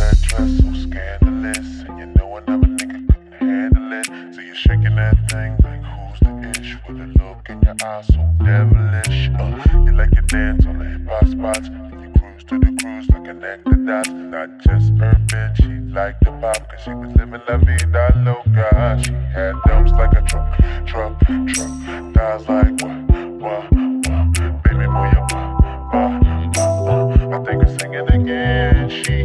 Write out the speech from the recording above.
that dress so scandalous, and you know another nigga couldn't handle it. So you're shaking that thing like who's the ish with a look in your eyes so devilish. Uh, you like to dance on the hip hop spots, and you cruise to the cruise to connect the dots. Not just her urban, she like the pop, cause she was living la vida loca. She had dumps like a truck, truck, truck, thighs like what, what, what, baby, move your body. I think I'm singing again. She